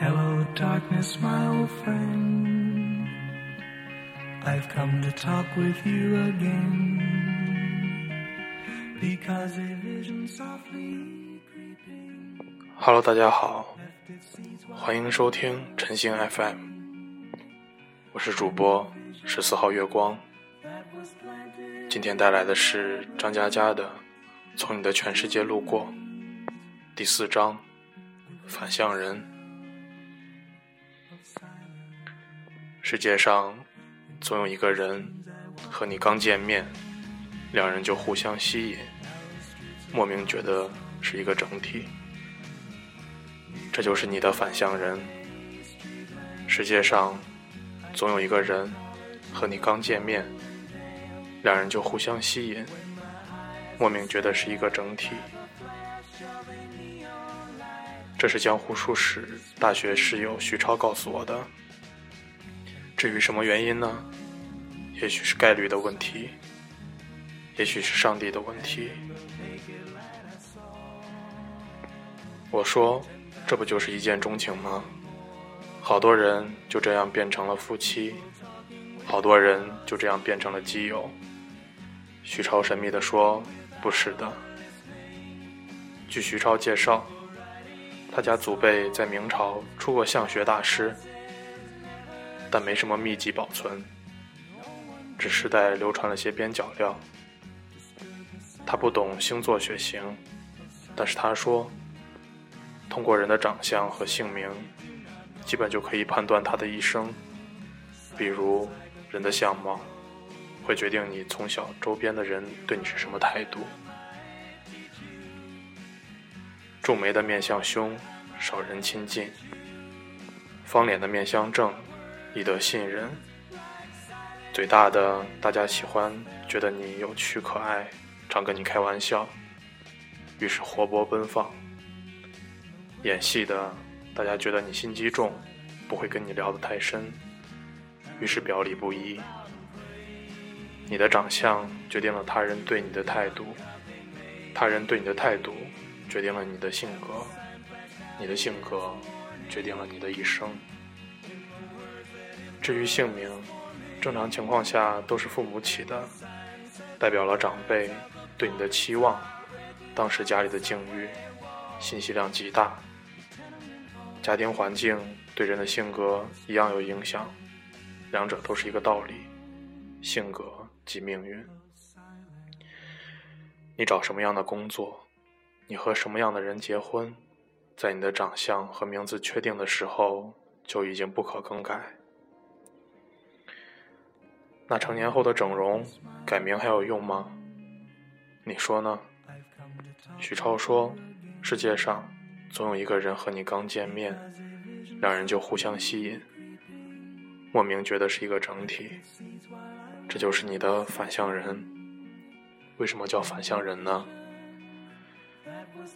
Hello, darkness, my old friend. I've come to talk with you again. Because a vision softly creeping. Hello，大家好，欢迎收听晨星 FM，我是主播十四号月光。今天带来的是张嘉佳的《从你的全世界路过》第四章《反向人》。世界上总有一个人和你刚见面，两人就互相吸引，莫名觉得是一个整体。这就是你的反向人。世界上总有一个人和你刚见面，两人就互相吸引，莫名觉得是一个整体。这是江湖术士大学室友徐超告诉我的。至于什么原因呢？也许是概率的问题，也许是上帝的问题。我说，这不就是一见钟情吗？好多人就这样变成了夫妻，好多人就这样变成了基友。徐超神秘地说：“不是的。”据徐超介绍，他家祖辈在明朝出过相学大师。但没什么秘籍保存，只世代流传了些边角料。他不懂星座血型，但是他说，通过人的长相和姓名，基本就可以判断他的一生。比如，人的相貌会决定你从小周边的人对你是什么态度。皱眉的面相凶，少人亲近；方脸的面相正。易得信任，嘴大的大家喜欢，觉得你有趣可爱，常跟你开玩笑，于是活泼奔放。演戏的大家觉得你心机重，不会跟你聊得太深，于是表里不一。你的长相决定了他人对你的态度，他人对你的态度决定了你的性格，你的性格决定了你的一生。至于姓名，正常情况下都是父母起的，代表了长辈对你的期望，当时家里的境遇，信息量极大。家庭环境对人的性格一样有影响，两者都是一个道理，性格即命运。你找什么样的工作，你和什么样的人结婚，在你的长相和名字确定的时候就已经不可更改。那成年后的整容改名还有用吗？你说呢？许超说：“世界上总有一个人和你刚见面，两人就互相吸引，莫名觉得是一个整体。这就是你的反向人。为什么叫反向人呢？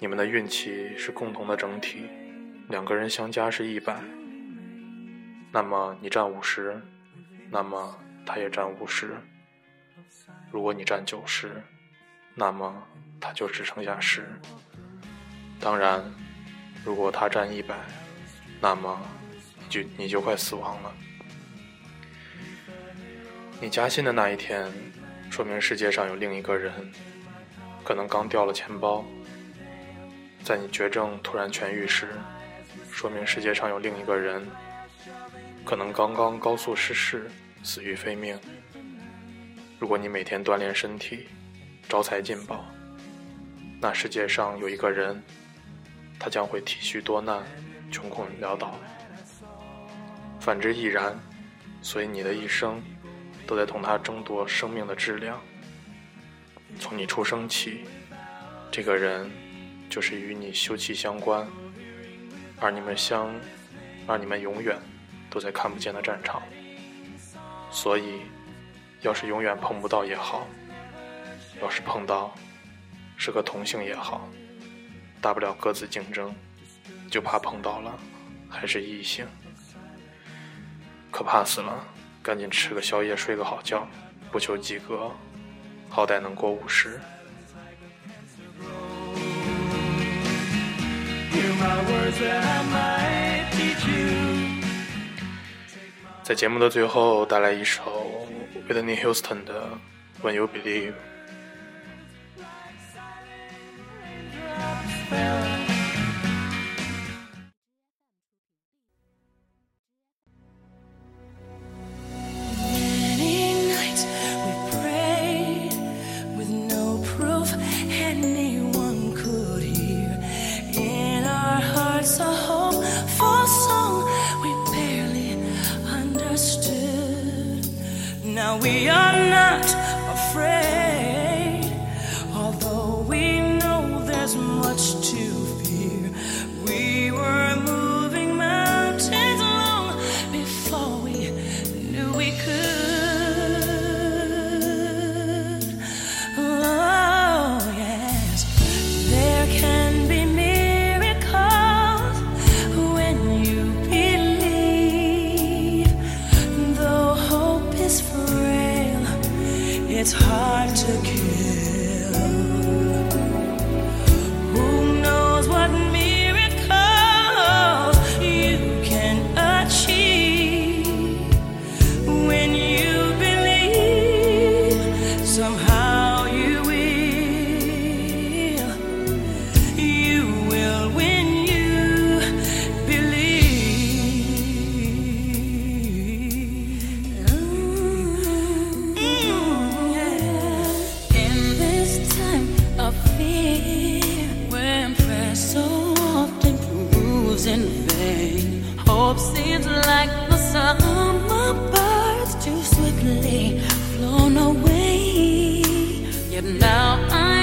你们的运气是共同的整体，两个人相加是一百，那么你占五十，那么。”他也占五十，如果你占九十，那么他就只剩下十。当然，如果他占一百，那么你就你就快死亡了。你加薪的那一天，说明世界上有另一个人，可能刚掉了钱包；在你绝症突然痊愈时，说明世界上有另一个人，可能刚刚高速失事。死于非命。如果你每天锻炼身体，招财进宝，那世界上有一个人，他将会体恤多难，穷困潦倒。反之亦然。所以你的一生，都在同他争夺生命的质量。从你出生起，这个人就是与你休戚相关，而你们相，而你们永远都在看不见的战场。所以，要是永远碰不到也好，要是碰到，是个同性也好，大不了各自竞争，就怕碰到了还是异性，可怕死了！赶紧吃个宵夜，睡个好觉，不求及格，好歹能过五十。在节目的最后，带来一首 Whitney Houston 的《When You Believe》。We are not it's hard to kill. Proves in vain, hope seems like the summer birds too swiftly flown away. Yet now I